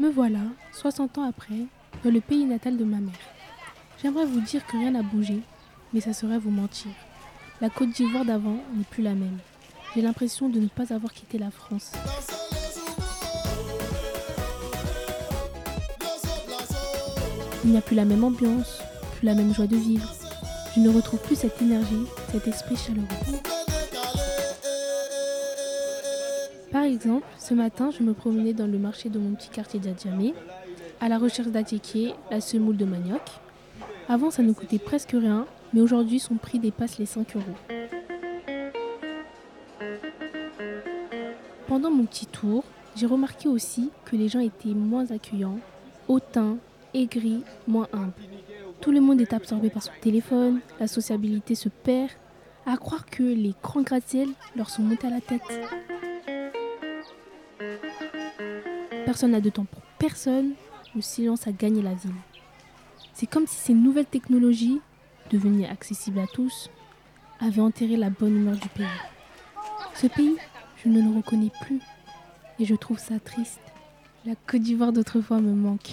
Me voilà, 60 ans après, dans le pays natal de ma mère. J'aimerais vous dire que rien n'a bougé, mais ça serait vous mentir. La Côte d'Ivoire d'avant n'est plus la même. J'ai l'impression de ne pas avoir quitté la France. Il n'y a plus la même ambiance, plus la même joie de vivre. Je ne retrouve plus cette énergie, cet esprit chaleureux. Par exemple, ce matin, je me promenais dans le marché de mon petit quartier d'Adjamé, à la recherche d'attiquer, la semoule de manioc. Avant, ça ne coûtait presque rien, mais aujourd'hui, son prix dépasse les 5 euros. Pendant mon petit tour, j'ai remarqué aussi que les gens étaient moins accueillants, hautains, aigris, moins humbles. Tout le monde est absorbé par son téléphone, la sociabilité se perd, à croire que les grands gratte-ciel leur sont montés à la tête. Personne n'a de temps pour personne, le silence a gagné la ville. C'est comme si ces nouvelles technologies, devenues accessibles à tous, avaient enterré la bonne humeur du pays. Ce pays, je ne le reconnais plus et je trouve ça triste. La Côte d'Ivoire d'autrefois me manque.